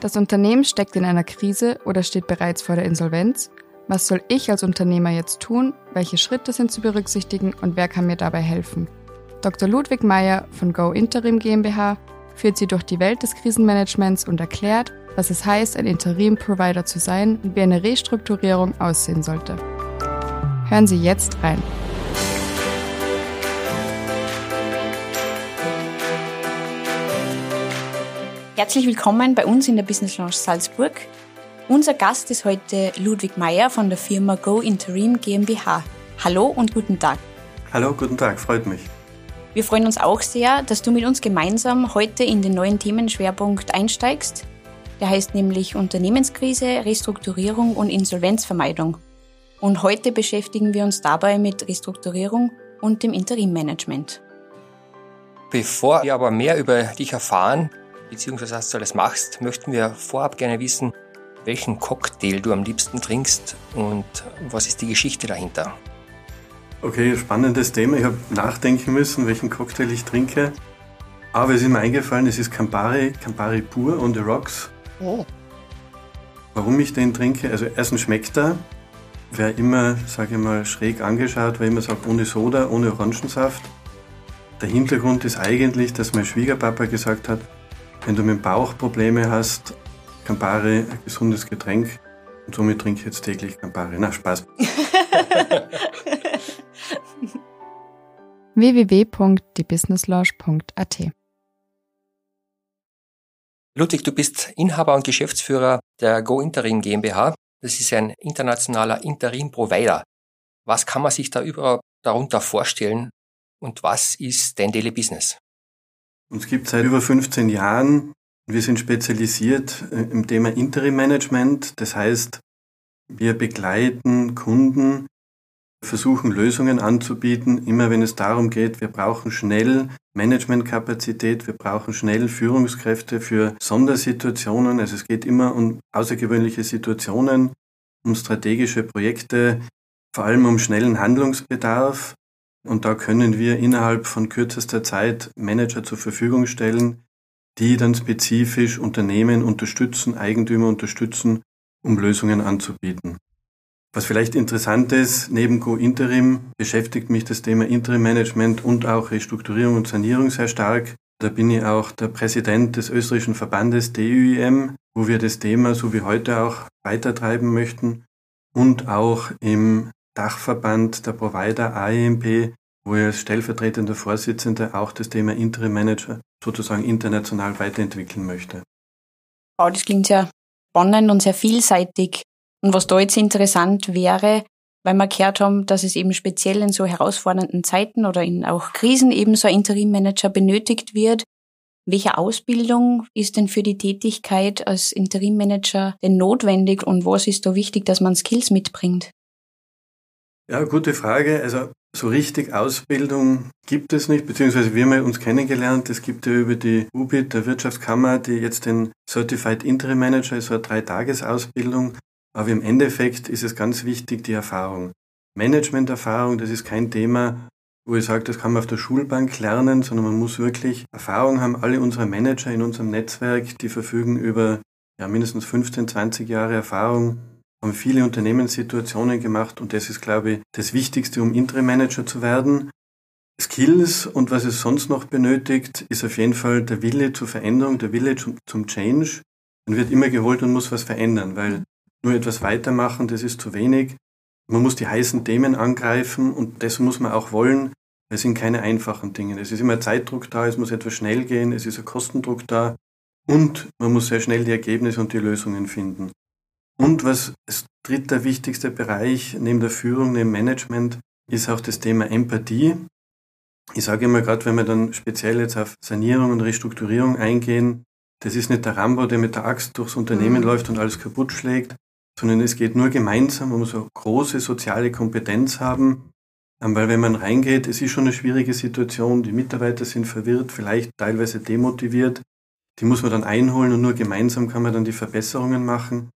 Das Unternehmen steckt in einer Krise oder steht bereits vor der Insolvenz. Was soll ich als Unternehmer jetzt tun? Welche Schritte sind zu berücksichtigen und wer kann mir dabei helfen? Dr. Ludwig Meyer von Go Interim GmbH führt Sie durch die Welt des Krisenmanagements und erklärt, was es heißt, ein Interim-Provider zu sein und wie eine Restrukturierung aussehen sollte. Hören Sie jetzt rein. Herzlich willkommen bei uns in der Business Lounge Salzburg. Unser Gast ist heute Ludwig Meyer von der Firma Go Interim GmbH. Hallo und guten Tag. Hallo, guten Tag, freut mich. Wir freuen uns auch sehr, dass du mit uns gemeinsam heute in den neuen Themenschwerpunkt einsteigst. Der heißt nämlich Unternehmenskrise, Restrukturierung und Insolvenzvermeidung. Und heute beschäftigen wir uns dabei mit Restrukturierung und dem Interimmanagement. Bevor wir aber mehr über dich erfahren, beziehungsweise was du alles machst, möchten wir vorab gerne wissen, welchen Cocktail du am liebsten trinkst und was ist die Geschichte dahinter. Okay, spannendes Thema. Ich habe nachdenken müssen, welchen Cocktail ich trinke. Aber es ist mir eingefallen, es ist Campari, Campari pur on the rocks. Oh. Warum ich den trinke? Also erstens schmeckt er. Wer immer, sage ich mal, schräg angeschaut, wer immer sagt, ohne Soda, ohne Orangensaft. Der Hintergrund ist eigentlich, dass mein Schwiegerpapa gesagt hat, wenn du mit dem Bauch Probleme hast, Campari, ein gesundes Getränk. Und somit trinke ich jetzt täglich Campari. Na, Spaß. www.diebusinesslounge.at Ludwig, du bist Inhaber und Geschäftsführer der Go Interim GmbH. Das ist ein internationaler Interim-Provider. Was kann man sich da überhaupt darunter vorstellen und was ist dein Daily Business? Uns gibt seit über 15 Jahren. Wir sind spezialisiert äh, im Thema Interim Management. Das heißt, wir begleiten Kunden, versuchen Lösungen anzubieten, immer wenn es darum geht, wir brauchen schnell Managementkapazität, wir brauchen schnell Führungskräfte für Sondersituationen. Also es geht immer um außergewöhnliche Situationen, um strategische Projekte, vor allem um schnellen Handlungsbedarf. Und da können wir innerhalb von kürzester Zeit Manager zur Verfügung stellen, die dann spezifisch Unternehmen unterstützen, Eigentümer unterstützen, um Lösungen anzubieten. Was vielleicht interessant ist, neben Co-Interim beschäftigt mich das Thema Interim Management und auch Restrukturierung und Sanierung sehr stark. Da bin ich auch der Präsident des österreichischen Verbandes DÜIM, wo wir das Thema so wie heute auch weitertreiben möchten und auch im Dachverband der Provider AEMP, wo ich als stellvertretender Vorsitzender auch das Thema Interim Manager sozusagen international weiterentwickeln möchte. Wow, das klingt sehr spannend und sehr vielseitig. Und was da jetzt interessant wäre, weil wir gehört haben, dass es eben speziell in so herausfordernden Zeiten oder in auch Krisen eben so ein Interimmanager benötigt wird. Welche Ausbildung ist denn für die Tätigkeit als Interimmanager denn notwendig und was ist da wichtig, dass man Skills mitbringt? Ja, gute Frage. Also so richtig Ausbildung gibt es nicht, beziehungsweise wir haben uns kennengelernt. Es gibt ja über die UBIT der Wirtschaftskammer, die jetzt den Certified Interim Manager, so eine Drei-Tages-Ausbildung. Aber im Endeffekt ist es ganz wichtig, die Erfahrung. Management-Erfahrung, das ist kein Thema, wo ich sage, das kann man auf der Schulbank lernen, sondern man muss wirklich Erfahrung haben. Alle unsere Manager in unserem Netzwerk, die verfügen über ja, mindestens 15, 20 Jahre Erfahrung haben viele Unternehmenssituationen gemacht und das ist, glaube ich, das Wichtigste, um Interim Manager zu werden. Skills und was es sonst noch benötigt, ist auf jeden Fall der Wille zur Veränderung, der Wille zum, Change. Man wird immer geholt und muss was verändern, weil nur etwas weitermachen, das ist zu wenig. Man muss die heißen Themen angreifen und das muss man auch wollen. Es sind keine einfachen Dinge. Es ist immer Zeitdruck da, es muss etwas schnell gehen, es ist ein Kostendruck da und man muss sehr schnell die Ergebnisse und die Lösungen finden. Und was das dritte wichtigste Bereich neben der Führung, neben Management, ist auch das Thema Empathie. Ich sage immer gerade, wenn wir dann speziell jetzt auf Sanierung und Restrukturierung eingehen, das ist nicht der Rambo, der mit der Axt durchs Unternehmen mhm. läuft und alles kaputt schlägt, sondern es geht nur gemeinsam. Man muss eine große soziale Kompetenz haben, ähm, weil wenn man reingeht, es ist schon eine schwierige Situation, die Mitarbeiter sind verwirrt, vielleicht teilweise demotiviert, die muss man dann einholen und nur gemeinsam kann man dann die Verbesserungen machen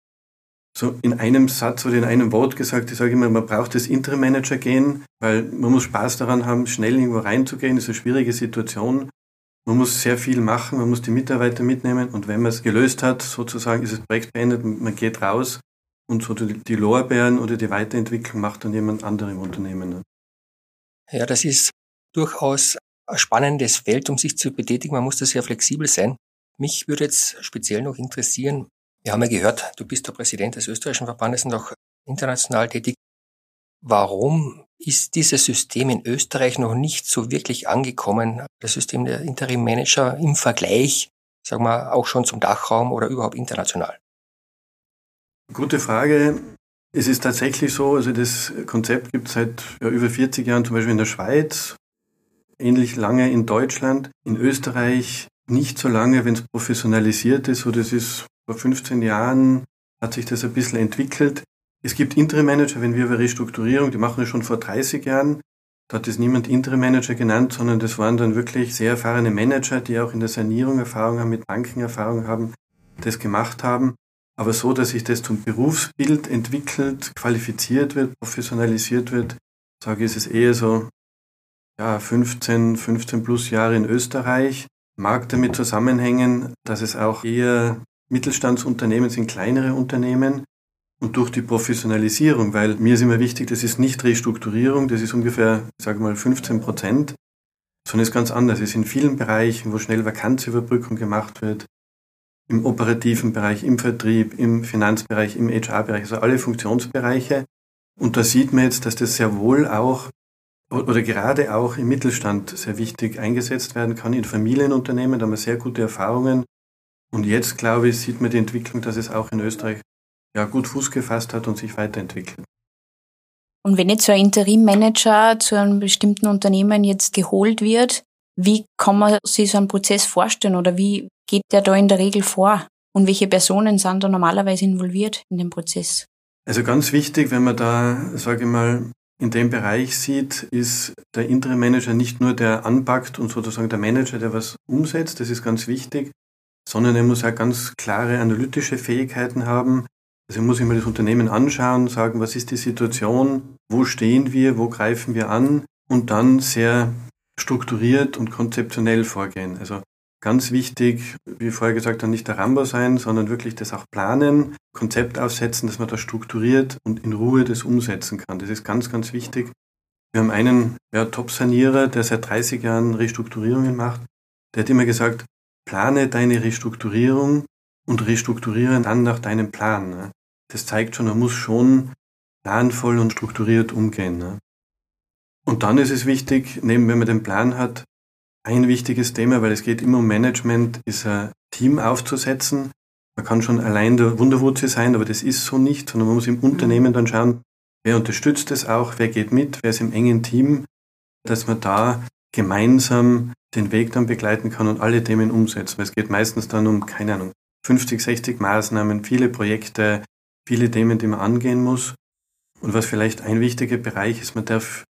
so in einem Satz oder in einem Wort gesagt, ich sage immer, man braucht das Interim-Manager gehen, weil man muss Spaß daran haben, schnell irgendwo reinzugehen. Das ist eine schwierige Situation. Man muss sehr viel machen, man muss die Mitarbeiter mitnehmen und wenn man es gelöst hat, sozusagen ist das Projekt beendet, man geht raus und so die Lorbeeren oder die Weiterentwicklung macht dann jemand anderem Unternehmen. Ne? Ja, das ist durchaus ein spannendes Feld, um sich zu betätigen. Man muss da sehr flexibel sein. Mich würde jetzt speziell noch interessieren, wir haben ja gehört, du bist der Präsident des österreichischen Verbandes und auch international tätig. Warum ist dieses System in Österreich noch nicht so wirklich angekommen, das System der Interim Manager im Vergleich, sagen wir, auch schon zum Dachraum oder überhaupt international? Gute Frage. Es ist tatsächlich so, also das Konzept gibt es seit ja, über 40 Jahren zum Beispiel in der Schweiz, ähnlich lange in Deutschland, in Österreich nicht so lange, wenn es professionalisiert ist. So, das ist vor 15 Jahren hat sich das ein bisschen entwickelt. Es gibt Interim Manager, wenn wir über Restrukturierung, die machen das schon vor 30 Jahren. Da hat es niemand Interim Manager genannt, sondern das waren dann wirklich sehr erfahrene Manager, die auch in der Sanierung Erfahrung haben, mit Banken Erfahrung haben, das gemacht haben. Aber so, dass sich das zum Berufsbild entwickelt, qualifiziert wird, professionalisiert wird, sage ich, ist es eher so, ja, 15, 15 plus Jahre in Österreich. Mag damit zusammenhängen, dass es auch eher Mittelstandsunternehmen sind, kleinere Unternehmen, und durch die Professionalisierung, weil mir ist immer wichtig, das ist nicht Restrukturierung, das ist ungefähr, sage mal, 15 Prozent, sondern es ist ganz anders. Es ist in vielen Bereichen, wo schnell Vakanzüberbrückung gemacht wird, im operativen Bereich, im Vertrieb, im Finanzbereich, im HR-Bereich, also alle Funktionsbereiche. Und da sieht man jetzt, dass das sehr wohl auch oder gerade auch im Mittelstand sehr wichtig eingesetzt werden kann, in Familienunternehmen, da haben wir sehr gute Erfahrungen. Und jetzt, glaube ich, sieht man die Entwicklung, dass es auch in Österreich ja, gut Fuß gefasst hat und sich weiterentwickelt. Und wenn jetzt so ein Interimmanager zu einem bestimmten Unternehmen jetzt geholt wird, wie kann man sich so einen Prozess vorstellen oder wie geht der da in der Regel vor? Und welche Personen sind da normalerweise involviert in den Prozess? Also ganz wichtig, wenn man da, sage ich mal, in dem Bereich sieht, ist der Interim Manager nicht nur der anpackt und sozusagen der Manager, der was umsetzt, das ist ganz wichtig, sondern er muss auch ganz klare analytische Fähigkeiten haben, also muss ich mir das Unternehmen anschauen, sagen, was ist die Situation, wo stehen wir, wo greifen wir an und dann sehr strukturiert und konzeptionell vorgehen. Also ganz wichtig, wie vorher gesagt, dann nicht der Rambo sein, sondern wirklich das auch planen, Konzept aufsetzen, dass man das strukturiert und in Ruhe das umsetzen kann. Das ist ganz, ganz wichtig. Wir haben einen ja, Top-Sanierer, der seit 30 Jahren Restrukturierungen macht. Der hat immer gesagt, plane deine Restrukturierung und restrukturiere dann nach deinem Plan. Ne? das zeigt schon, man muss schon planvoll und strukturiert umgehen. Ne? Und dann ist es wichtig, neben wenn man den Plan hat, ein wichtiges Thema, weil es geht immer um Management, ist ein Team aufzusetzen. Man kann schon allein der Wunderwurzel sein, aber das ist so nicht, sondern man muss im Unternehmen dann schauen, wer unterstützt es auch, wer geht mit, wer ist im engen Team, dass man da gemeinsam den Weg dann begleiten kann und alle Themen umsetzen. Weil es geht meistens dann um, keine Ahnung, 50, 60 Maßnahmen, viele Projekte, viele Themen, die man angehen muss. Und was vielleicht ein wichtiger Bereich ist, man darf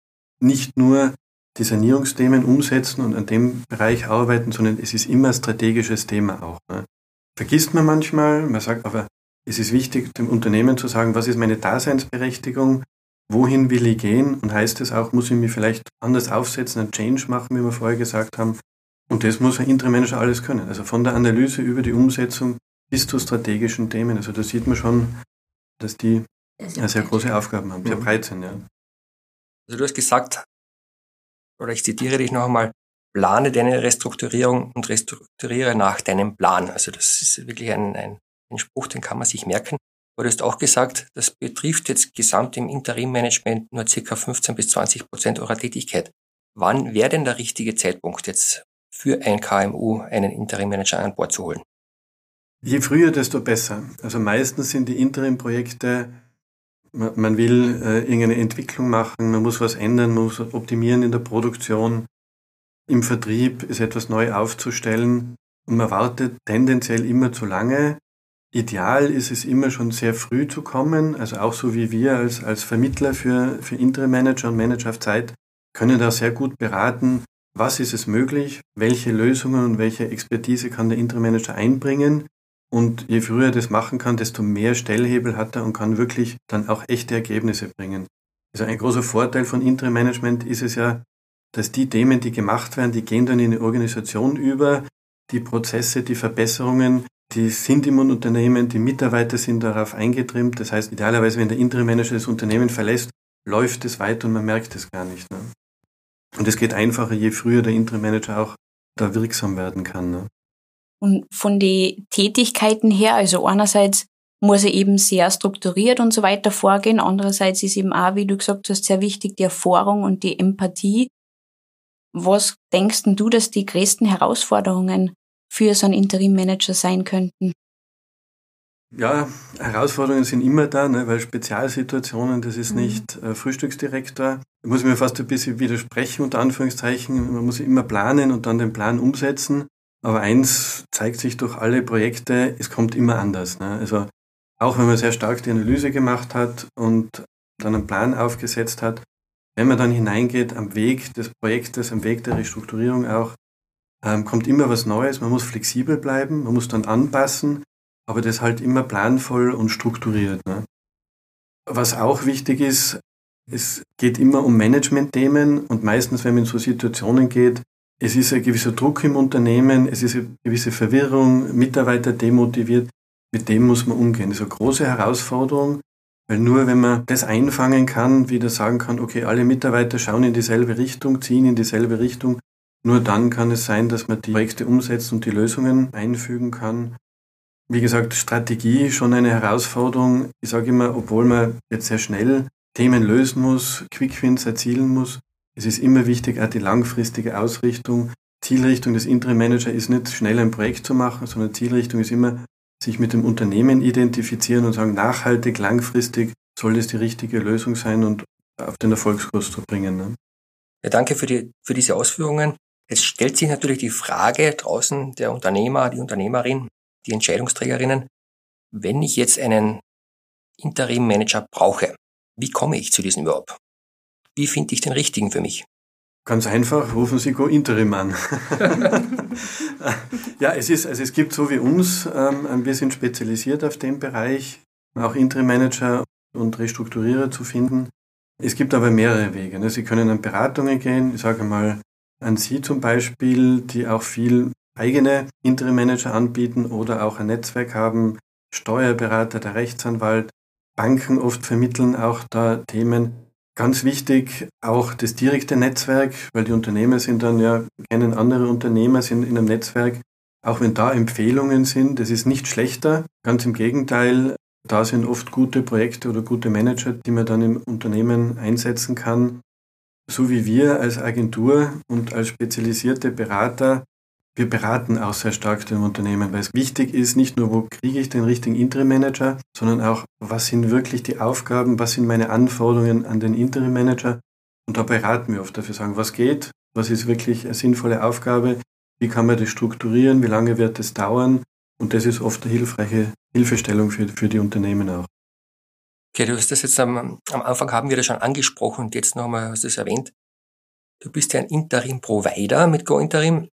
nicht nur die Sanierungsthemen umsetzen und an dem Bereich arbeiten, sondern es ist immer ein strategisches Thema auch. Ne? Vergisst man manchmal, man sagt aber, es ist wichtig, dem Unternehmen zu sagen, was ist meine Daseinsberechtigung, wohin will ich gehen und heißt es auch, muss ich mich vielleicht anders aufsetzen, einen Change machen, wie wir vorher gesagt haben. Und das muss ein Interim-Manager alles können. Also von der Analyse über die Umsetzung bis zu strategischen Themen. Also da sieht man schon, dass die sehr, sehr große Aufgaben haben, sehr mhm. breit sind. Ja. Also du hast gesagt, oder ich zitiere dich noch einmal, plane deine Restrukturierung und restrukturiere nach deinem Plan. Also das ist wirklich ein, ein, ein Spruch, den kann man sich merken. Aber du hast auch gesagt, das betrifft jetzt gesamt im Interimmanagement nur circa 15 bis 20 Prozent eurer Tätigkeit. Wann wäre denn der richtige Zeitpunkt jetzt für ein KMU einen Interimmanager an Bord zu holen? Je früher, desto besser. Also meistens sind die Interim-Projekte, man, will äh, irgendeine Entwicklung machen, man muss was ändern, man muss optimieren in der Produktion, im Vertrieb ist etwas neu aufzustellen und man wartet tendenziell immer zu lange. Ideal ist es immer schon sehr früh zu kommen, also auch so wie wir als, als Vermittler für, für Interim-Manager und Manager auf Zeit können da sehr gut beraten, was ist es möglich, welche Lösungen und welche Expertise kann der Interim-Manager einbringen und je früher er das machen kann, desto mehr Stellhebel hat er und kann wirklich dann auch echte Ergebnisse bringen. Also ein großer Vorteil von Interim Management ist es ja, dass die Themen, die gemacht werden, die gehen dann in die Organisation über, die Prozesse, die Verbesserungen, die sind im Unternehmen, die Mitarbeiter sind darauf eingetrimmt. Das heißt, idealerweise, wenn der Interim Manager das Unternehmen verlässt, läuft es weiter und man merkt es gar nicht. Ne? Und es geht einfacher, je früher der Interim Manager auch da wirksam werden kann. Ne? Und von den Tätigkeiten her, also einerseits muss er eben sehr strukturiert und so weiter vorgehen. Andererseits ist eben auch, wie du gesagt hast, sehr wichtig die Erfahrung und die Empathie. Was denkst du, dass die größten Herausforderungen für so einen Interim-Manager sein könnten? Ja, Herausforderungen sind immer da, ne, weil Spezialsituationen, das ist mhm. nicht äh, Frühstücksdirektor. Da muss ich mir fast ein bisschen widersprechen, unter Anführungszeichen. Man muss immer planen und dann den Plan umsetzen. Aber eins zeigt sich durch alle Projekte, es kommt immer anders. Ne? Also auch wenn man sehr stark die Analyse gemacht hat und dann einen Plan aufgesetzt hat, wenn man dann hineingeht am Weg des Projektes, am Weg der Restrukturierung auch, ähm, kommt immer was Neues. Man muss flexibel bleiben, man muss dann anpassen, aber das halt immer planvoll und strukturiert. Ne? Was auch wichtig ist, es geht immer um Management-Themen und meistens, wenn man in so Situationen geht, es ist ein gewisser Druck im Unternehmen, es ist eine gewisse Verwirrung, Mitarbeiter demotiviert. Mit dem muss man umgehen. Das ist eine große Herausforderung, weil nur wenn man das einfangen kann, wieder sagen kann, okay, alle Mitarbeiter schauen in dieselbe Richtung, ziehen in dieselbe Richtung, nur dann kann es sein, dass man die Projekte umsetzt und die Lösungen einfügen kann. Wie gesagt, Strategie schon eine Herausforderung. Ich sage immer, obwohl man jetzt sehr schnell Themen lösen muss, Quickwins erzielen muss, es ist immer wichtig, auch die langfristige Ausrichtung. Zielrichtung des Interim Manager ist nicht schnell ein Projekt zu machen, sondern Zielrichtung ist immer sich mit dem Unternehmen identifizieren und sagen, nachhaltig, langfristig soll das die richtige Lösung sein und auf den Erfolgskurs zu bringen. Ne? Ja, danke für, die, für diese Ausführungen. Jetzt stellt sich natürlich die Frage draußen der Unternehmer, die Unternehmerin, die Entscheidungsträgerinnen, wenn ich jetzt einen Interim-Manager brauche, wie komme ich zu diesem überhaupt? Wie finde ich den richtigen für mich? Ganz einfach, rufen Sie Go Interim an. ja, es ist, also es gibt so wie uns, ähm, wir sind spezialisiert auf dem Bereich, auch Interim Manager und Restrukturierer zu finden. Es gibt aber mehrere Wege. Ne? Sie können an Beratungen gehen, ich sage mal an Sie zum Beispiel, die auch viel eigene Interim Manager anbieten oder auch ein Netzwerk haben, Steuerberater, der Rechtsanwalt, Banken oft vermitteln auch da Themen. Ganz wichtig auch das direkte Netzwerk, weil die Unternehmer sind dann ja, kennen andere Unternehmer, sind in einem Netzwerk. Auch wenn da Empfehlungen sind, das ist nicht schlechter. Ganz im Gegenteil, da sind oft gute Projekte oder gute Manager, die man dann im Unternehmen einsetzen kann. So wie wir als Agentur und als spezialisierte Berater wir beraten auch sehr stark dem Unternehmen, weil es wichtig ist, nicht nur, wo kriege ich den richtigen Interim-Manager, sondern auch, was sind wirklich die Aufgaben, was sind meine Anforderungen an den Interim-Manager. Und da beraten wir oft dafür, sagen, was geht, was ist wirklich eine sinnvolle Aufgabe, wie kann man das strukturieren, wie lange wird es dauern. Und das ist oft eine hilfreiche Hilfestellung für, für die Unternehmen auch. Okay, du hast das jetzt am, am Anfang haben wir das schon angesprochen und jetzt nochmal hast du es erwähnt. Du bist ja ein Interim-Provider mit GoInterim.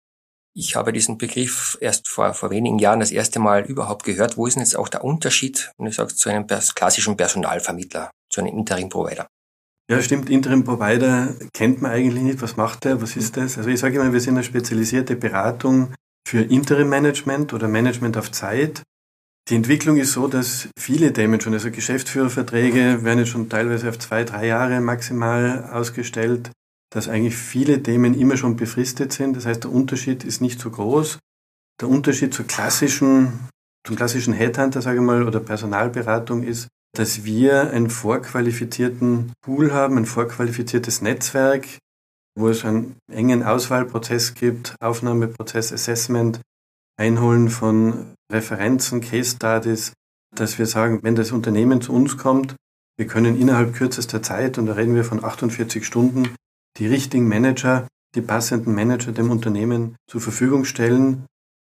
Ich habe diesen Begriff erst vor, vor wenigen Jahren das erste Mal überhaupt gehört. Wo ist denn jetzt auch der Unterschied, wenn ich sage, zu einem klassischen Personalvermittler, zu einem Interim-Provider? Ja, stimmt. Interim-Provider kennt man eigentlich nicht. Was macht der? Was ist das? Also ich sage immer, wir sind eine spezialisierte Beratung für Interim-Management oder Management auf Zeit. Die Entwicklung ist so, dass viele Themen schon, also Geschäftsführerverträge werden jetzt schon teilweise auf zwei, drei Jahre maximal ausgestellt dass eigentlich viele Themen immer schon befristet sind. Das heißt, der Unterschied ist nicht so groß. Der Unterschied zur klassischen, zum klassischen Headhunter, sage ich mal, oder Personalberatung ist, dass wir einen vorqualifizierten Pool haben, ein vorqualifiziertes Netzwerk, wo es einen engen Auswahlprozess gibt, Aufnahmeprozess, Assessment, Einholen von Referenzen, Case Studies, dass wir sagen, wenn das Unternehmen zu uns kommt, wir können innerhalb kürzester Zeit, und da reden wir von 48 Stunden, die richtigen Manager, die passenden Manager dem Unternehmen zur Verfügung stellen.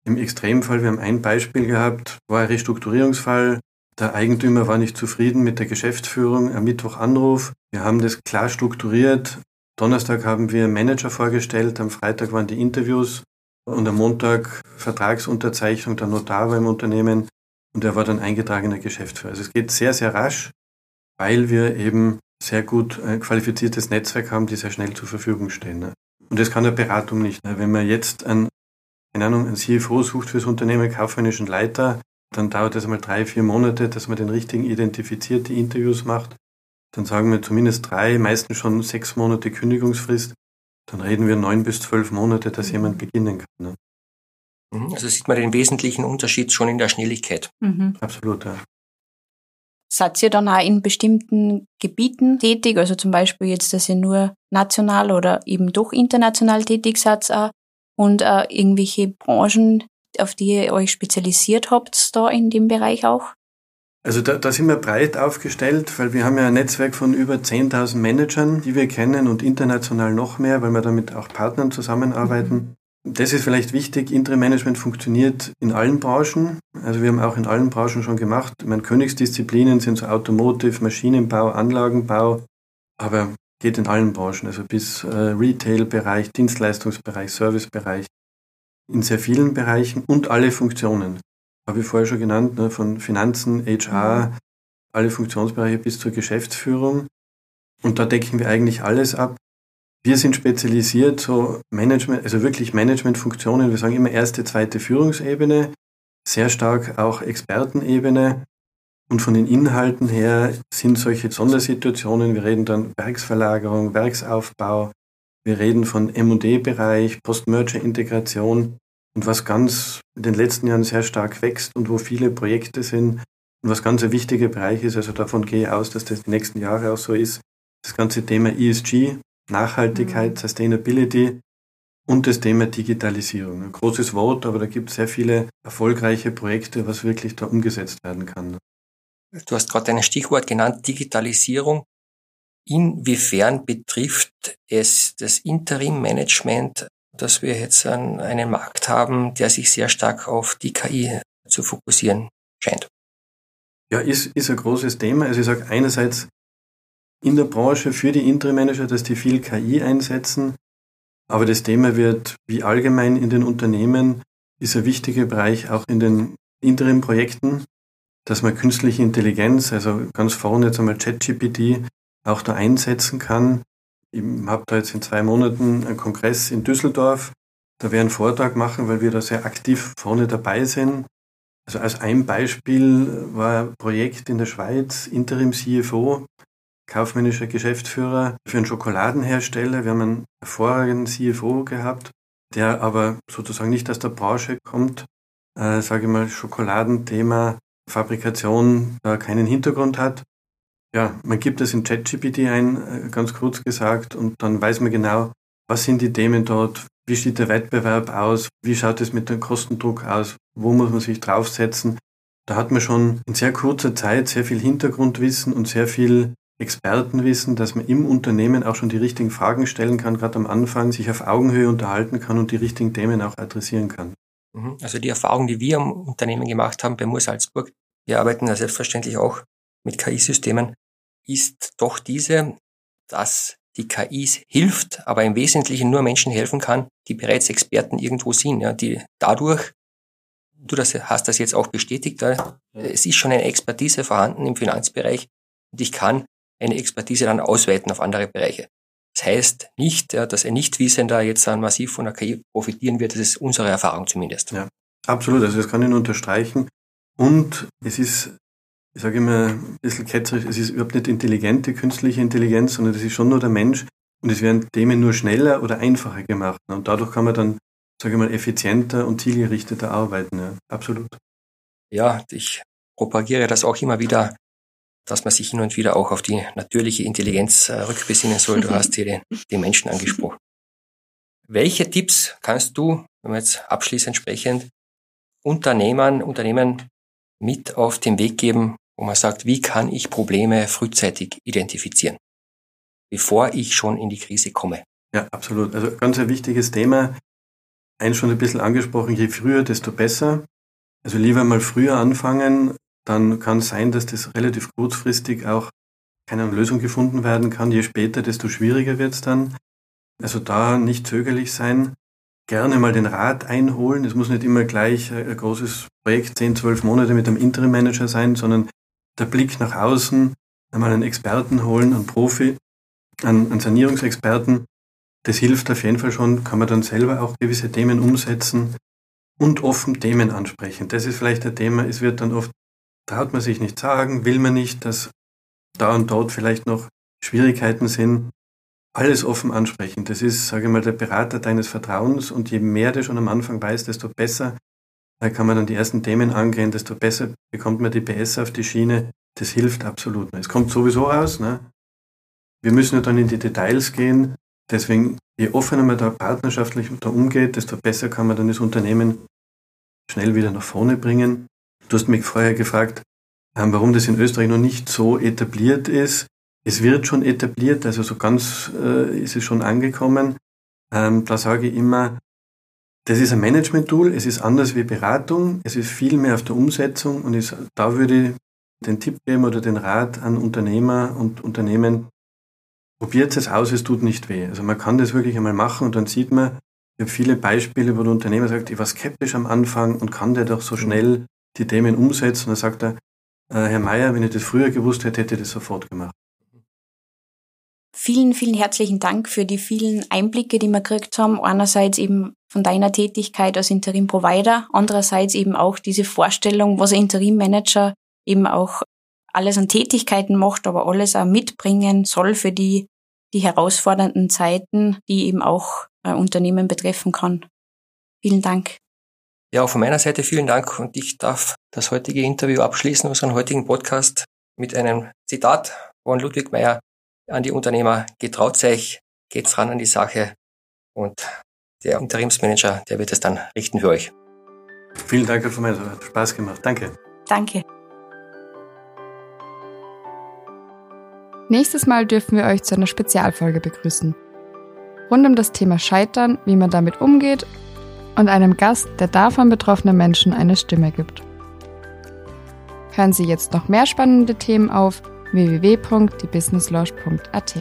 Im Extremfall, wir haben ein Beispiel gehabt, war ein Restrukturierungsfall. Der Eigentümer war nicht zufrieden mit der Geschäftsführung. Am Mittwoch Anruf. Wir haben das klar strukturiert. Donnerstag haben wir Manager vorgestellt. Am Freitag waren die Interviews. Und am Montag Vertragsunterzeichnung. Der Notar war im Unternehmen. Und er war dann eingetragener Geschäftsführer. Also es geht sehr, sehr rasch, weil wir eben sehr gut äh, qualifiziertes Netzwerk haben, die sehr schnell zur Verfügung stehen. Ne? Und das kann eine Beratung nicht. Wenn man jetzt ein, keine Ahnung, ein CFO sucht fürs Unternehmen, kaufmännischen Leiter, dann dauert das mal drei, vier Monate, dass man den richtigen identifiziert, die Interviews macht. Dann sagen wir zumindest drei, meistens schon sechs Monate Kündigungsfrist. Dann reden wir neun bis zwölf Monate, dass jemand beginnen kann. Ne? Mhm. Also sieht man den wesentlichen Unterschied schon in der Schnelligkeit. Mhm. Absolut, ja. Seid ihr dann auch in bestimmten Gebieten tätig? Also zum Beispiel jetzt, dass ihr nur national oder eben doch international tätig seid auch und äh, irgendwelche Branchen, auf die ihr euch spezialisiert habt, da in dem Bereich auch? Also da, da sind wir breit aufgestellt, weil wir haben ja ein Netzwerk von über 10.000 Managern, die wir kennen und international noch mehr, weil wir damit auch Partnern zusammenarbeiten. Das ist vielleicht wichtig. Interim Management funktioniert in allen Branchen. Also wir haben auch in allen Branchen schon gemacht. Meine Königsdisziplinen sind so Automotive, Maschinenbau, Anlagenbau, aber geht in allen Branchen, also bis äh, Retail-Bereich, Dienstleistungsbereich, Servicebereich, in sehr vielen Bereichen und alle Funktionen. Habe ich vorher schon genannt, ne, von Finanzen, HR, alle Funktionsbereiche bis zur Geschäftsführung. Und da decken wir eigentlich alles ab. Wir sind spezialisiert, so Management, also wirklich Managementfunktionen. Wir sagen immer erste, zweite Führungsebene, sehr stark auch Expertenebene. Und von den Inhalten her sind solche Sondersituationen. Wir reden dann Werksverlagerung, Werksaufbau. Wir reden von M&D-Bereich, Post-Merger-Integration. Und was ganz in den letzten Jahren sehr stark wächst und wo viele Projekte sind und was ganz ein wichtiger Bereich ist, also davon gehe ich aus, dass das die nächsten Jahre auch so ist, das ganze Thema ESG, Nachhaltigkeit, mhm. Sustainability und das Thema Digitalisierung. Ein großes Wort, aber da gibt es sehr viele erfolgreiche Projekte, was wirklich da umgesetzt werden kann. Du hast gerade ein Stichwort genannt, Digitalisierung. Inwiefern betrifft es das Interim-Management, dass wir jetzt einen Markt haben, der sich sehr stark auf die KI zu fokussieren scheint? Ja, ist, ist ein großes Thema. Also ich sage einerseits in der Branche für die Interim-Manager, dass die viel KI einsetzen. Aber das Thema wird, wie allgemein in den Unternehmen, ist ein wichtiger Bereich auch in den Interim-Projekten, dass man künstliche Intelligenz, also ganz vorne jetzt einmal ChatGPT, auch da einsetzen kann. Ich habe da jetzt in zwei Monaten einen Kongress in Düsseldorf. Da werde ich einen Vortrag machen, weil wir da sehr aktiv vorne dabei sind. Also als ein Beispiel war ein Projekt in der Schweiz, Interim CFO, kaufmännischer Geschäftsführer für einen Schokoladenhersteller. Wir haben einen hervorragenden CFO gehabt, der aber sozusagen nicht aus der Branche kommt, äh, sage ich mal, Schokoladenthema, Fabrikation äh, keinen Hintergrund hat. Ja, man gibt es in ChatGPT ein, äh, ganz kurz gesagt, und dann weiß man genau, was sind die Themen dort, wie sieht der Wettbewerb aus, wie schaut es mit dem Kostendruck aus, wo muss man sich draufsetzen. Da hat man schon in sehr kurzer Zeit sehr viel Hintergrundwissen und sehr viel Expertenwissen, dass man im Unternehmen auch schon die richtigen Fragen stellen kann, gerade am Anfang sich auf Augenhöhe unterhalten kann und die richtigen Themen auch adressieren kann. Mhm. Also die Erfahrung, die wir im Unternehmen gemacht haben bei Moor Salzburg, wir arbeiten ja selbstverständlich auch mit KI-Systemen, ist doch diese, dass die KIs hilft, aber im Wesentlichen nur Menschen helfen kann, die bereits Experten irgendwo sind, ja, die dadurch, du das, hast das jetzt auch bestätigt, ja, es ist schon eine Expertise vorhanden im Finanzbereich und ich kann eine Expertise dann ausweiten auf andere Bereiche. Das heißt nicht, dass ein Nichtwissender jetzt dann massiv von der KI profitieren wird. Das ist unsere Erfahrung zumindest. Ja, absolut. Also das kann ich nur unterstreichen. Und es ist, ich sage immer ein bisschen ketzerisch, es ist überhaupt nicht intelligente künstliche Intelligenz, sondern es ist schon nur der Mensch. Und es werden Themen nur schneller oder einfacher gemacht. Und dadurch kann man dann, sage ich mal, effizienter und zielgerichteter arbeiten. Ja, absolut. Ja, ich propagiere das auch immer wieder dass man sich hin und wieder auch auf die natürliche Intelligenz äh, rückbesinnen soll. Du hast hier den, den Menschen angesprochen. Welche Tipps kannst du, wenn wir jetzt abschließend sprechen, Unternehmern, Unternehmen mit auf den Weg geben, wo man sagt, wie kann ich Probleme frühzeitig identifizieren, bevor ich schon in die Krise komme? Ja, absolut. Also ganz ein wichtiges Thema. Eins schon ein bisschen angesprochen, je früher, desto besser. Also lieber mal früher anfangen, dann kann es sein, dass das relativ kurzfristig auch keine Lösung gefunden werden kann. Je später, desto schwieriger wird es dann. Also da nicht zögerlich sein, gerne mal den Rat einholen. Es muss nicht immer gleich ein großes Projekt, 10, 12 Monate mit einem Interim-Manager sein, sondern der Blick nach außen, einmal einen Experten holen, einen Profi, einen, einen Sanierungsexperten, das hilft auf jeden Fall schon, kann man dann selber auch gewisse Themen umsetzen und offen Themen ansprechen. Das ist vielleicht ein Thema, es wird dann oft, traut man sich nicht sagen, will man nicht, dass da und dort vielleicht noch Schwierigkeiten sind. Alles offen ansprechen. Das ist, sage ich mal, der Berater deines Vertrauens und je mehr du schon am Anfang weißt, desto besser kann man dann die ersten Themen angehen, desto besser bekommt man die PS auf die Schiene. Das hilft absolut. Es kommt sowieso raus. Ne? Wir müssen ja dann in die Details gehen. Deswegen, je offener man da partnerschaftlich da umgeht, desto besser kann man dann das Unternehmen schnell wieder nach vorne bringen. Du hast mich vorher gefragt, ähm, warum das in Österreich noch nicht so etabliert ist. Es wird schon etabliert, also so ganz äh, ist es schon angekommen. Ähm, da sage ich immer, das ist ein Management-Tool, es ist anders wie Beratung, es ist viel mehr auf der Umsetzung und ist, da würde ich den Tipp geben oder den Rat an Unternehmer und Unternehmen, probiert es aus, es tut nicht weh. Also man kann das wirklich einmal machen und dann sieht man, ich habe viele Beispiele, wo der Unternehmer sagt, ich war skeptisch am Anfang und kann der doch so schnell die Themen umsetzen. Und dann sagt er, äh, Herr Meier, wenn ich das früher gewusst hätte, hätte ich das sofort gemacht. Vielen, vielen herzlichen Dank für die vielen Einblicke, die wir gekriegt haben. Einerseits eben von deiner Tätigkeit als Interim-Provider, andererseits eben auch diese Vorstellung, was ein Interim-Manager eben auch alles an Tätigkeiten macht, aber alles auch mitbringen soll für die, die herausfordernden Zeiten, die eben auch äh, Unternehmen betreffen kann. Vielen Dank. Ja, auch von meiner Seite vielen Dank und ich darf das heutige Interview abschließen, unseren heutigen Podcast mit einem Zitat von Ludwig Meyer an die Unternehmer, getraut euch, geht's ran an die Sache und der Interimsmanager, der wird es dann richten für euch. Vielen Dank, Herr Vermeister. Hat Spaß gemacht. Danke. Danke. Nächstes Mal dürfen wir euch zu einer Spezialfolge begrüßen. Rund um das Thema Scheitern, wie man damit umgeht und einem Gast, der davon betroffenen Menschen eine Stimme gibt. Hören Sie jetzt noch mehr spannende Themen auf www.diebusinesslounge.at.